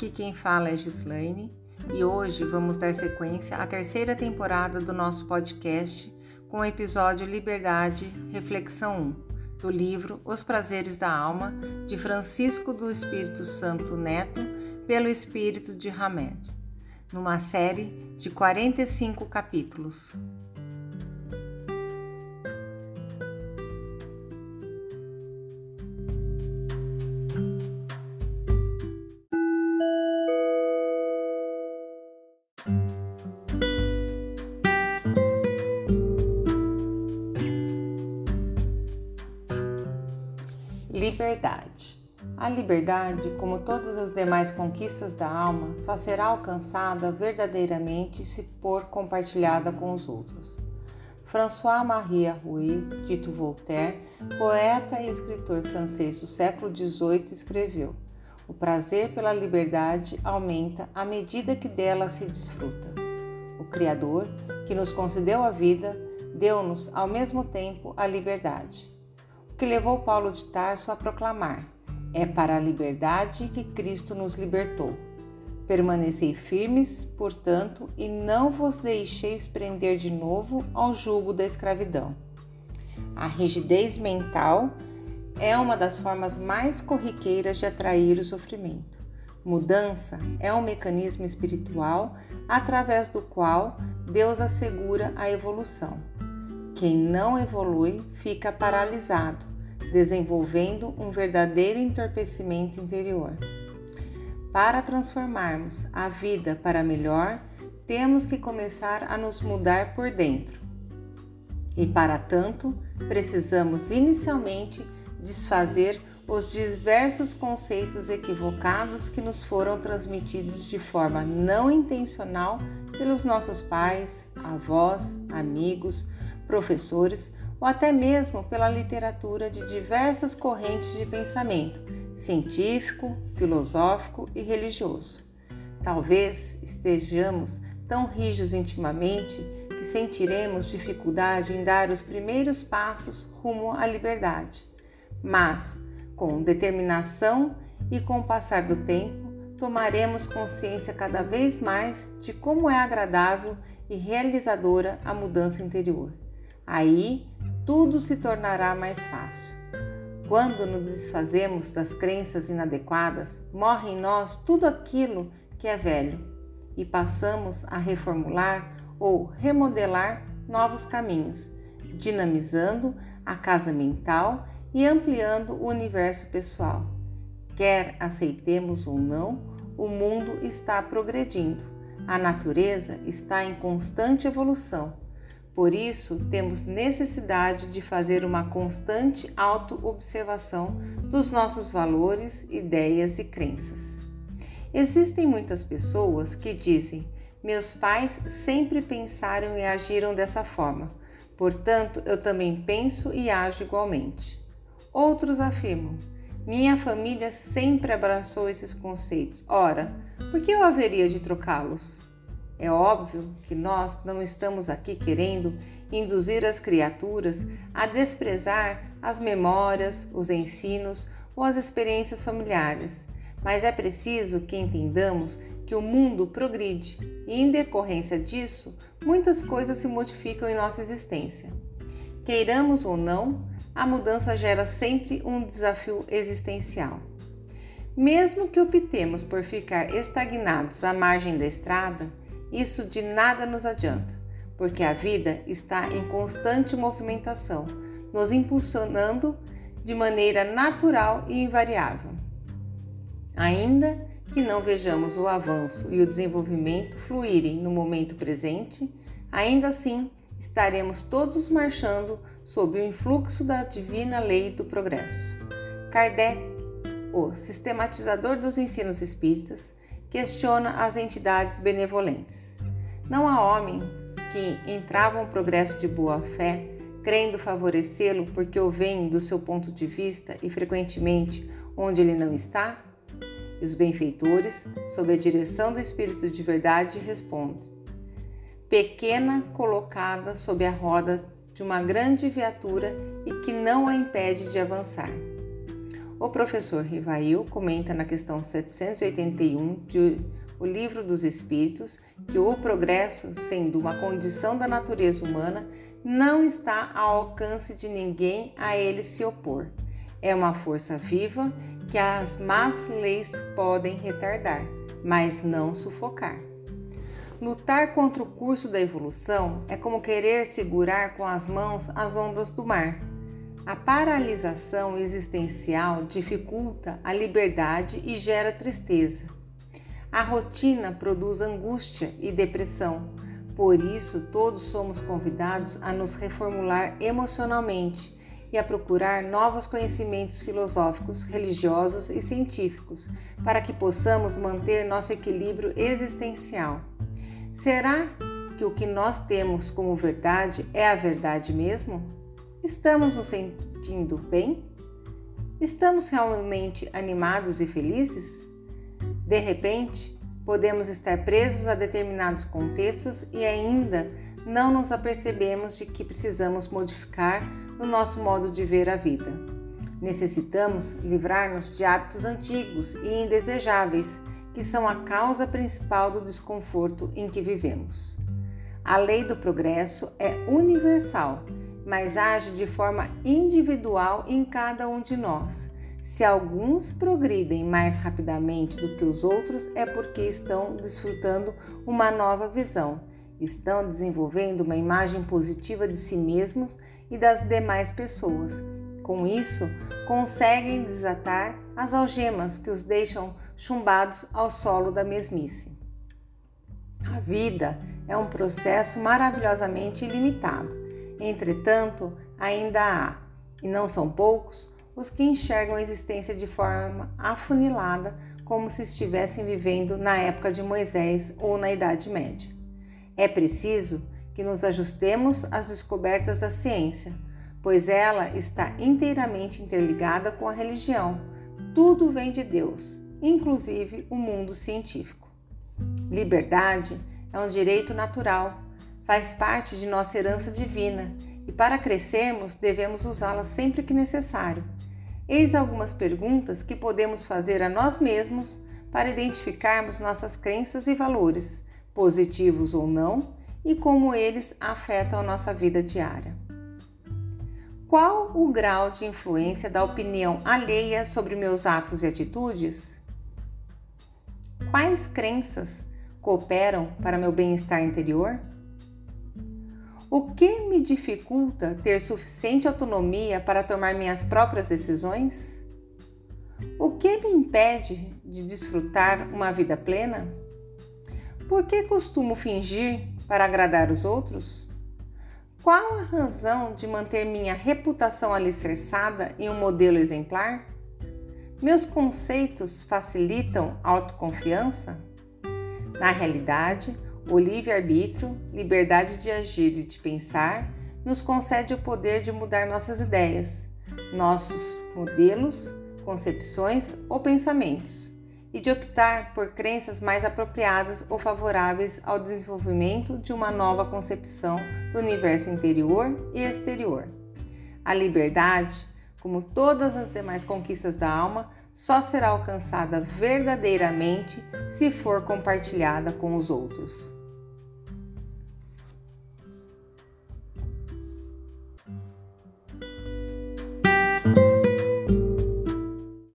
Aqui quem fala é Gislaine e hoje vamos dar sequência à terceira temporada do nosso podcast com o episódio Liberdade, Reflexão 1, do livro Os Prazeres da Alma, de Francisco do Espírito Santo Neto, pelo Espírito de Hamed, numa série de 45 capítulos. Liberdade. A liberdade, como todas as demais conquistas da alma, só será alcançada verdadeiramente se for compartilhada com os outros. François-Marie Arouet, dito Voltaire, poeta e escritor francês do século XVIII, escreveu: O prazer pela liberdade aumenta à medida que dela se desfruta. O Criador, que nos concedeu a vida, deu-nos ao mesmo tempo a liberdade que levou Paulo de Tarso a proclamar: É para a liberdade que Cristo nos libertou. Permanecei firmes, portanto, e não vos deixeis prender de novo ao jugo da escravidão. A rigidez mental é uma das formas mais corriqueiras de atrair o sofrimento. Mudança é um mecanismo espiritual através do qual Deus assegura a evolução. Quem não evolui fica paralisado, desenvolvendo um verdadeiro entorpecimento interior. Para transformarmos a vida para melhor, temos que começar a nos mudar por dentro. E para tanto, precisamos inicialmente desfazer os diversos conceitos equivocados que nos foram transmitidos de forma não intencional pelos nossos pais, avós, amigos, professores ou até mesmo pela literatura de diversas correntes de pensamento científico, filosófico e religioso. Talvez estejamos tão rijos intimamente que sentiremos dificuldade em dar os primeiros passos rumo à liberdade. Mas, com determinação e com o passar do tempo, tomaremos consciência cada vez mais de como é agradável e realizadora a mudança interior. Aí tudo se tornará mais fácil. Quando nos desfazemos das crenças inadequadas, morre em nós tudo aquilo que é velho e passamos a reformular ou remodelar novos caminhos, dinamizando a casa mental e ampliando o universo pessoal. Quer aceitemos ou não, o mundo está progredindo, a natureza está em constante evolução por isso, temos necessidade de fazer uma constante autoobservação dos nossos valores, ideias e crenças. Existem muitas pessoas que dizem: meus pais sempre pensaram e agiram dessa forma, portanto eu também penso e ajo igualmente. Outros afirmam: minha família sempre abraçou esses conceitos, ora, por que eu haveria de trocá-los? É óbvio que nós não estamos aqui querendo induzir as criaturas a desprezar as memórias, os ensinos ou as experiências familiares, mas é preciso que entendamos que o mundo progride e, em decorrência disso, muitas coisas se modificam em nossa existência. Queiramos ou não, a mudança gera sempre um desafio existencial. Mesmo que optemos por ficar estagnados à margem da estrada, isso de nada nos adianta, porque a vida está em constante movimentação, nos impulsionando de maneira natural e invariável. Ainda que não vejamos o avanço e o desenvolvimento fluírem no momento presente, ainda assim estaremos todos marchando sob o influxo da divina lei do progresso. Kardec, o sistematizador dos ensinos espíritas, questiona as entidades benevolentes. Não há homens que entravam no progresso de boa fé, crendo favorecê-lo porque o veem do seu ponto de vista e frequentemente onde ele não está? E os benfeitores, sob a direção do Espírito de Verdade, respondem: Pequena colocada sob a roda de uma grande viatura e que não a impede de avançar. O professor Rivail comenta na questão 781 de O Livro dos Espíritos que o progresso, sendo uma condição da natureza humana, não está ao alcance de ninguém a ele se opor. É uma força viva que as más leis podem retardar, mas não sufocar. Lutar contra o curso da evolução é como querer segurar com as mãos as ondas do mar. A paralisação existencial dificulta a liberdade e gera tristeza. A rotina produz angústia e depressão. Por isso, todos somos convidados a nos reformular emocionalmente e a procurar novos conhecimentos filosóficos, religiosos e científicos, para que possamos manter nosso equilíbrio existencial. Será que o que nós temos como verdade é a verdade mesmo? Estamos nos sentindo bem? Estamos realmente animados e felizes? De repente, podemos estar presos a determinados contextos e ainda não nos apercebemos de que precisamos modificar o nosso modo de ver a vida. Necessitamos livrar-nos de hábitos antigos e indesejáveis que são a causa principal do desconforto em que vivemos. A lei do progresso é universal mas age de forma individual em cada um de nós. Se alguns progridem mais rapidamente do que os outros, é porque estão desfrutando uma nova visão, estão desenvolvendo uma imagem positiva de si mesmos e das demais pessoas. Com isso, conseguem desatar as algemas que os deixam chumbados ao solo da mesmice. A vida é um processo maravilhosamente ilimitado Entretanto, ainda há, e não são poucos, os que enxergam a existência de forma afunilada, como se estivessem vivendo na época de Moisés ou na Idade Média. É preciso que nos ajustemos às descobertas da ciência, pois ela está inteiramente interligada com a religião. Tudo vem de Deus, inclusive o mundo científico. Liberdade é um direito natural faz parte de nossa herança divina e para crescermos devemos usá-la sempre que necessário. Eis algumas perguntas que podemos fazer a nós mesmos para identificarmos nossas crenças e valores, positivos ou não, e como eles afetam a nossa vida diária. Qual o grau de influência da opinião alheia sobre meus atos e atitudes? Quais crenças cooperam para meu bem-estar interior? O que me dificulta ter suficiente autonomia para tomar minhas próprias decisões? O que me impede de desfrutar uma vida plena? Por que costumo fingir para agradar os outros? Qual a razão de manter minha reputação alicerçada em um modelo exemplar? Meus conceitos facilitam a autoconfiança? Na realidade, o livre-arbítrio, liberdade de agir e de pensar, nos concede o poder de mudar nossas ideias, nossos modelos, concepções ou pensamentos, e de optar por crenças mais apropriadas ou favoráveis ao desenvolvimento de uma nova concepção do universo interior e exterior. A liberdade, como todas as demais conquistas da alma, só será alcançada verdadeiramente se for compartilhada com os outros.